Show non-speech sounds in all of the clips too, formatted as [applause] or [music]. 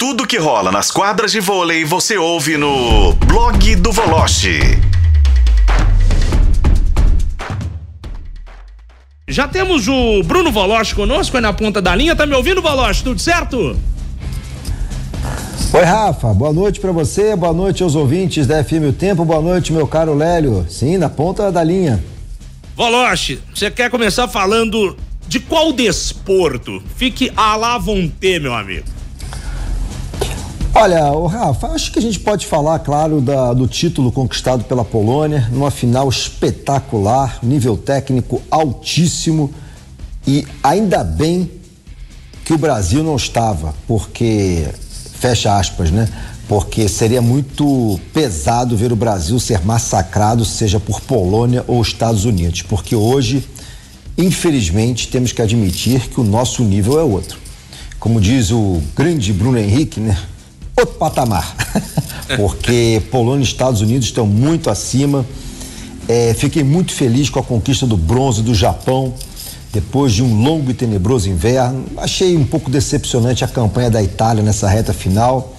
Tudo que rola nas quadras de vôlei você ouve no blog do Voloche. Já temos o Bruno Voloche conosco aí na ponta da linha. Tá me ouvindo, Voloche? Tudo certo? Oi, Rafa. Boa noite para você, boa noite aos ouvintes da FM O Tempo, boa noite, meu caro Lélio. Sim, na ponta da linha. Voloche, você quer começar falando de qual desporto? Fique à la vontade, meu amigo. Olha, o Rafa, acho que a gente pode falar, claro, da, do título conquistado pela Polônia, numa final espetacular, nível técnico altíssimo e ainda bem que o Brasil não estava, porque, fecha aspas, né? Porque seria muito pesado ver o Brasil ser massacrado, seja por Polônia ou Estados Unidos, porque hoje, infelizmente, temos que admitir que o nosso nível é outro. Como diz o grande Bruno Henrique, né? Outro patamar, [laughs] porque Polônia e Estados Unidos estão muito acima. É, fiquei muito feliz com a conquista do bronze do Japão depois de um longo e tenebroso inverno. Achei um pouco decepcionante a campanha da Itália nessa reta final.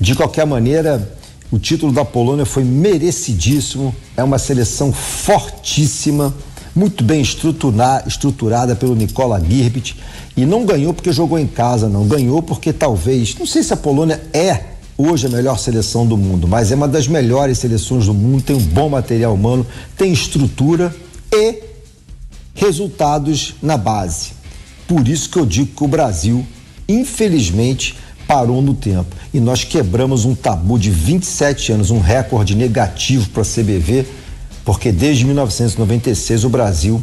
De qualquer maneira, o título da Polônia foi merecidíssimo. É uma seleção fortíssima, muito bem estruturada pelo Nikola Girbit. E não ganhou porque jogou em casa, não. Ganhou porque talvez, não sei se a Polônia é hoje a melhor seleção do mundo, mas é uma das melhores seleções do mundo, tem um bom material humano, tem estrutura e resultados na base. Por isso que eu digo que o Brasil, infelizmente, parou no tempo. E nós quebramos um tabu de 27 anos, um recorde negativo para a CBV, porque desde 1996 o Brasil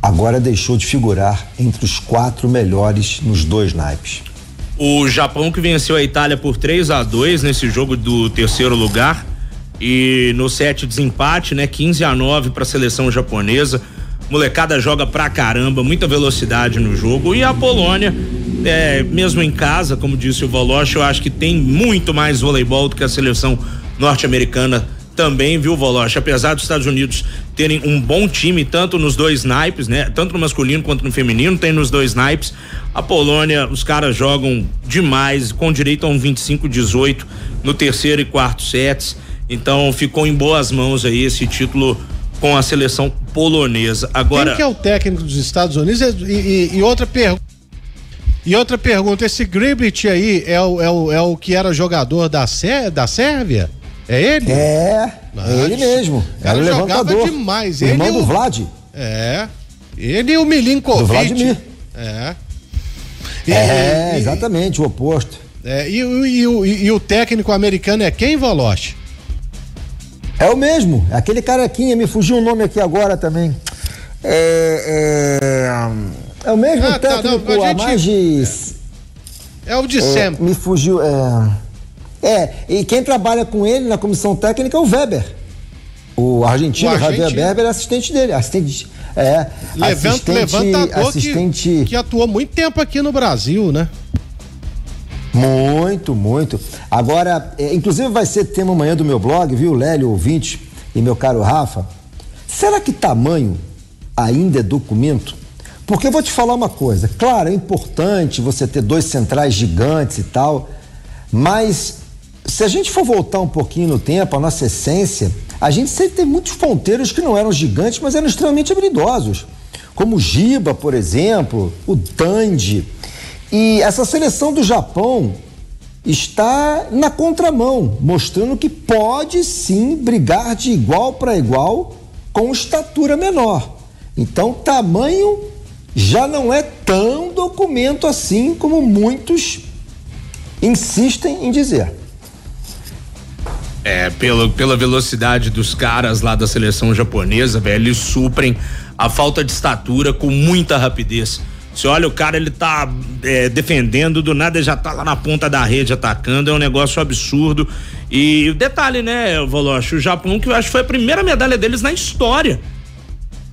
agora deixou de figurar entre os quatro melhores nos dois naipes. O Japão que venceu a Itália por 3 a 2 nesse jogo do terceiro lugar e no set desempate, né, 15 a 9 para a seleção japonesa. Molecada joga pra caramba, muita velocidade no jogo e a Polônia, é, mesmo em casa, como disse o Voloche, eu acho que tem muito mais voleibol do que a seleção norte-americana também, viu, Voloche? Apesar dos Estados Unidos terem um bom time, tanto nos dois naipes, né? Tanto no masculino quanto no feminino, tem nos dois naipes. A Polônia, os caras jogam demais, com direito a um 25-18 no terceiro e quarto sets. Então ficou em boas mãos aí esse título com a seleção polonesa. Agora. Quem que é o técnico dos Estados Unidos? E, e, e outra pergunta. E outra pergunta, esse Griblich aí é o, é o, é o que era jogador da, Sé, da Sérvia? É ele? É, Mas, é ele mesmo. Cara, era o levantador. demais. Ele irmão do o, Vlad. É. Ele e o Milinkovic. Do Vladimir. É. E, é, e, exatamente, o oposto. É, e, e, e, o técnico americano é quem, Valoche? É o mesmo, aquele carequinha, me fugiu o nome aqui agora também. É, é, é o mesmo ah, técnico tá, não, há gente, mais de. É, é o de sempre. Me fugiu. É, é, e quem trabalha com ele na comissão técnica é o Weber. O argentino, o argentino. Javier Weber, é assistente dele. Assistente, é, Levanta, assistente, levantador assistente... Que, que atuou muito tempo aqui no Brasil, né? Muito, muito. Agora, é, inclusive vai ser tema amanhã do meu blog, viu, Lélio, ouvinte e meu caro Rafa. Será que tamanho ainda é documento? Porque eu vou te falar uma coisa. Claro, é importante você ter dois centrais gigantes e tal, mas se a gente for voltar um pouquinho no tempo, a nossa essência, a gente sempre teve muitos ponteiros que não eram gigantes, mas eram extremamente habilidosos. Como o Giba, por exemplo, o Tandy. E essa seleção do Japão está na contramão, mostrando que pode sim brigar de igual para igual com estatura menor. Então, tamanho já não é tão documento assim como muitos insistem em dizer. É, pela, pela velocidade dos caras lá da seleção japonesa, velho, eles suprem a falta de estatura com muita rapidez. Você olha o cara, ele tá é, defendendo, do nada ele já tá lá na ponta da rede atacando, é um negócio absurdo. E detalhe, né, Voloche, o Japão que eu acho que foi a primeira medalha deles na história,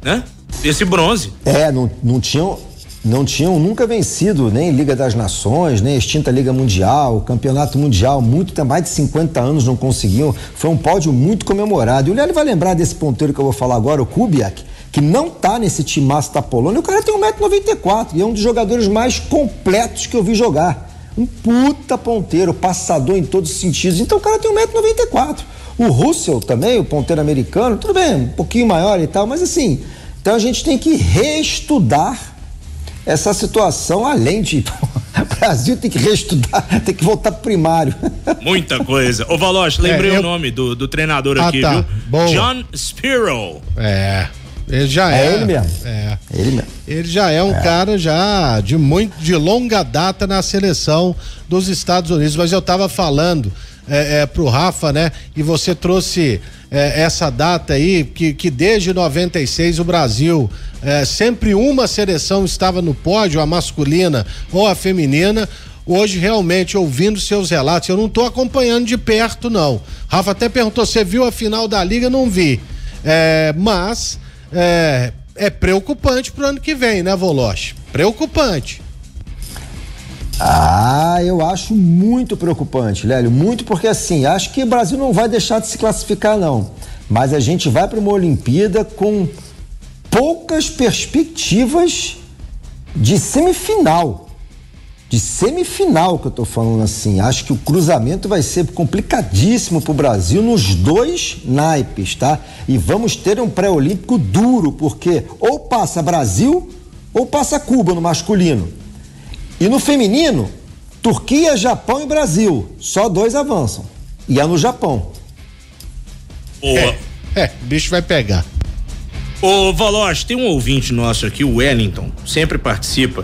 né? Esse bronze. É, não, não tinham não tinham nunca vencido nem Liga das Nações, nem extinta Liga Mundial, Campeonato Mundial, muito mais de 50 anos não conseguiam. Foi um pódio muito comemorado. E o Lélio vai lembrar desse ponteiro que eu vou falar agora, o Kubiak, que não tá nesse timaço da Polônia. O cara tem 1,94m e é um dos jogadores mais completos que eu vi jogar. Um puta ponteiro, passador em todos os sentidos. Então o cara tem 1,94m. O Russell também, o ponteiro americano, tudo bem, um pouquinho maior e tal, mas assim, então a gente tem que reestudar essa situação, além de. O [laughs] Brasil tem que reestudar, tem que voltar pro primário. [laughs] Muita coisa. Ô, Valoche, lembrei é, eu... o nome do, do treinador ah, aqui, tá. viu? Boa. John Spiro. É. Ele já é. É ele mesmo. É. é ele mesmo. Ele já é um é. cara já de muito de longa data na seleção dos Estados Unidos, mas eu tava falando é, é, pro Rafa, né? E você trouxe é, essa data aí, que, que desde 96 o Brasil, é, sempre uma seleção estava no pódio, a masculina ou a feminina. Hoje, realmente, ouvindo seus relatos, eu não estou acompanhando de perto, não. Rafa até perguntou: você viu a final da liga? Não vi. É, mas é, é preocupante pro ano que vem, né, Voloche? Preocupante. Ah, eu acho muito preocupante, Lélio, muito porque assim, acho que o Brasil não vai deixar de se classificar não, mas a gente vai para uma Olimpíada com poucas perspectivas de semifinal. De semifinal que eu tô falando assim. Acho que o cruzamento vai ser complicadíssimo pro Brasil nos dois naipes, tá? E vamos ter um pré-olímpico duro, porque ou passa Brasil ou passa Cuba no masculino. E no feminino, Turquia, Japão e Brasil. Só dois avançam. E é no Japão. É, é, o bicho vai pegar. Ô, Valoche, tem um ouvinte nosso aqui, o Wellington, sempre participa.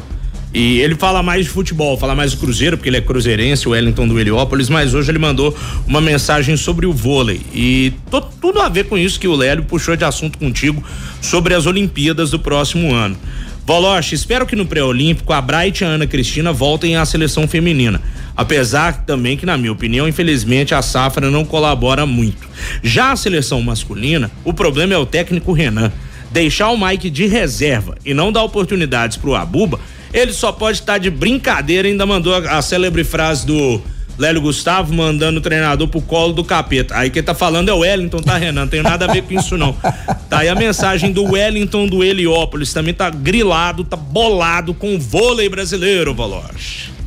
E ele fala mais de futebol, fala mais do Cruzeiro, porque ele é cruzeirense, o Wellington do Heliópolis, mas hoje ele mandou uma mensagem sobre o vôlei. E tô, tudo a ver com isso que o Lélio puxou de assunto contigo sobre as Olimpíadas do próximo ano. Voloche, espero que no pré-olímpico a Bright e a Ana Cristina voltem à seleção feminina. Apesar também que, na minha opinião, infelizmente a safra não colabora muito. Já a seleção masculina, o problema é o técnico Renan. Deixar o Mike de reserva e não dar oportunidades pro Abuba, ele só pode estar tá de brincadeira. Ainda mandou a, a célebre frase do Lélio Gustavo mandando o treinador pro colo do capeta. Aí quem tá falando é o Wellington, tá, Renan? Não tem nada a ver com isso, não. Tá aí a mensagem do Wellington do Heliópolis. Também tá grilado, tá bolado com o vôlei brasileiro, Valoche.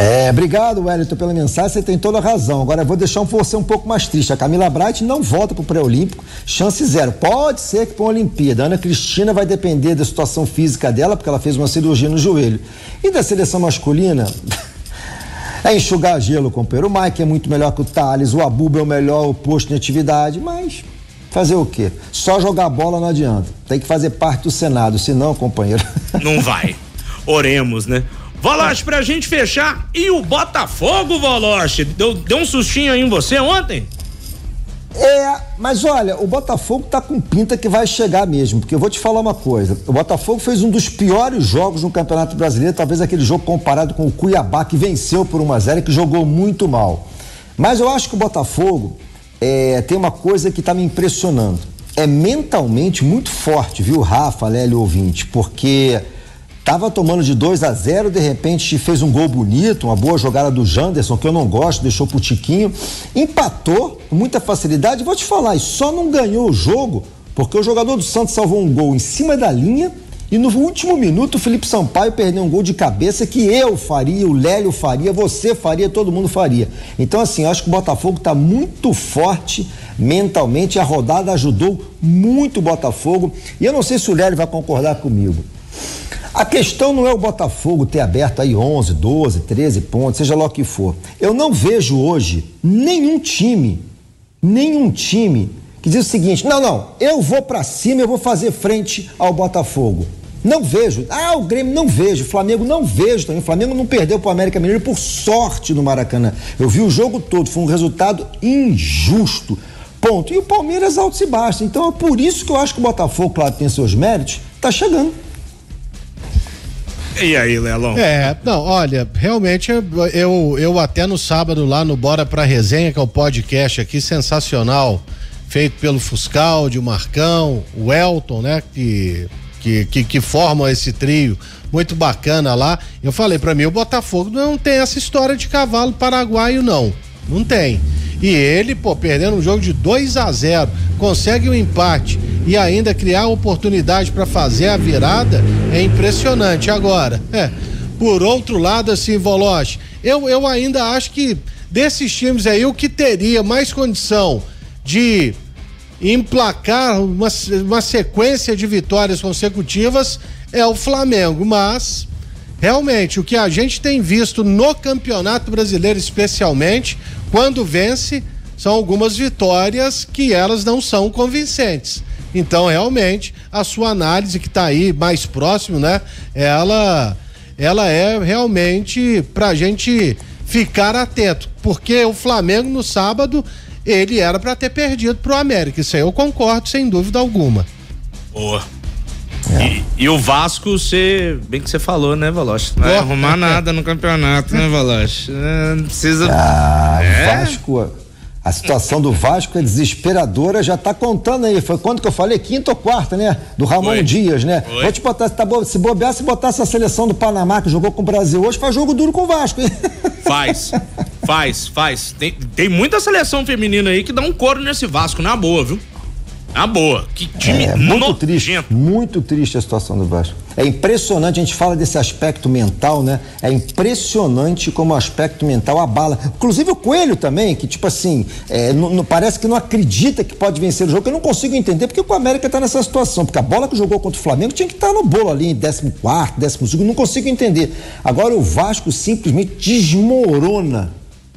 É, obrigado, Wellington, pela mensagem. Você tem toda a razão. Agora eu vou deixar você um pouco mais triste. A Camila Bright não volta pro pré-olímpico, chance zero. Pode ser que para uma Olimpíada. A Ana Cristina vai depender da situação física dela, porque ela fez uma cirurgia no joelho. E da seleção masculina. [laughs] É enxugar gelo, companheiro. O Mike é muito melhor que o Thales, o Abuba é o melhor oposto de atividade, mas fazer o quê? Só jogar bola não adianta. Tem que fazer parte do Senado, senão, companheiro. [laughs] Não vai. Oremos, né? Voloche, pra gente fechar, e o Botafogo, Voloche? Deu, deu um sustinho aí em você ontem? É, mas olha, o Botafogo tá com pinta que vai chegar mesmo, porque eu vou te falar uma coisa. O Botafogo fez um dos piores jogos no Campeonato Brasileiro, talvez aquele jogo comparado com o Cuiabá, que venceu por 1 a 0 e que jogou muito mal. Mas eu acho que o Botafogo é, tem uma coisa que tá me impressionando. É mentalmente muito forte, viu, Rafa, Lélio ouvinte, porque Tava tomando de 2 a 0 de repente fez um gol bonito, uma boa jogada do Janderson, que eu não gosto, deixou pro Tiquinho. Empatou com muita facilidade. Vou te falar, só não ganhou o jogo porque o jogador do Santos salvou um gol em cima da linha e no último minuto o Felipe Sampaio perdeu um gol de cabeça que eu faria, o Lélio faria, você faria, todo mundo faria. Então, assim, eu acho que o Botafogo está muito forte mentalmente. A rodada ajudou muito o Botafogo. E eu não sei se o Lélio vai concordar comigo. A questão não é o Botafogo ter aberto aí 11, 12, 13 pontos, seja lá o que for. Eu não vejo hoje nenhum time, nenhum time que diz o seguinte: não, não, eu vou para cima, eu vou fazer frente ao Botafogo. Não vejo. Ah, o Grêmio não vejo. O Flamengo não vejo também. O Flamengo não perdeu para o América Mineiro por sorte no Maracanã. Eu vi o jogo todo, foi um resultado injusto. Ponto. E o Palmeiras alto e baixo. Então é por isso que eu acho que o Botafogo, claro, tem seus méritos, tá chegando. E aí, Lelão? É, não, olha, realmente eu, eu até no sábado lá no Bora Pra Resenha, que é o podcast aqui, sensacional, feito pelo Fuscal, de Marcão, o Elton, né, que, que, que, que formam esse trio muito bacana lá. Eu falei para mim, o Botafogo não tem essa história de cavalo paraguaio, não. Não tem. E ele, pô, perdendo um jogo de 2 a 0 consegue um empate e ainda criar oportunidade para fazer a virada é impressionante. Agora, é, Por outro lado, assim, Voloche, eu, eu ainda acho que desses times aí, o que teria mais condição de emplacar uma, uma sequência de vitórias consecutivas é o Flamengo, mas realmente o que a gente tem visto no Campeonato Brasileiro, especialmente, quando vence, são algumas vitórias que elas não são convincentes. Então, realmente, a sua análise que está aí mais próximo, né? Ela, ela é realmente para a gente ficar atento, porque o Flamengo no sábado ele era para ter perdido pro América. Isso aí eu concordo sem dúvida alguma. Boa. É. E, e, o Vasco, você, bem que você falou, né, Valoche? Não vai arrumar [laughs] nada no campeonato, né, Valoche? É, não precisa. Ah, é? Vasco, a situação do Vasco é desesperadora, já tá contando aí. Foi quando que eu falei? Quinta ou quarta, né? Do Ramon Foi. Dias, né? Foi. Vou te botar, se, tá, se bobear, se botar essa seleção do Panamá que jogou com o Brasil hoje, faz jogo duro com o Vasco, hein? [laughs] Faz, faz, faz. Tem, tem muita seleção feminina aí que dá um couro nesse Vasco, na boa, viu? Na boa. Que time é, muito nojento. triste. Muito triste a situação do Vasco. É impressionante, a gente fala desse aspecto mental, né? É impressionante como o aspecto mental abala. Inclusive o Coelho também, que tipo assim, é, não, não, parece que não acredita que pode vencer o jogo. Eu não consigo entender porque o América está nessa situação. Porque a bola que jogou contra o Flamengo tinha que estar tá no bolo ali, em 14, 15. Não consigo entender. Agora o Vasco simplesmente desmorona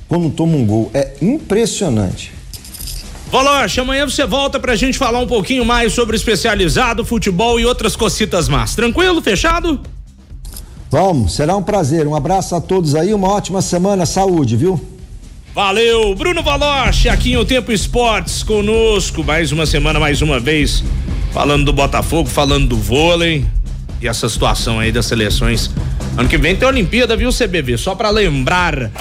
quando toma um gol. É impressionante. Voloche, amanhã você volta pra gente falar um pouquinho mais sobre especializado, futebol e outras cocitas más. Tranquilo? Fechado? Vamos, será um prazer. Um abraço a todos aí, uma ótima semana, saúde, viu? Valeu, Bruno Valoche, aqui em O Tempo Esportes conosco, mais uma semana, mais uma vez, falando do Botafogo, falando do vôlei e essa situação aí das seleções. Ano que vem tem Olimpíada, viu, CBV? Só para lembrar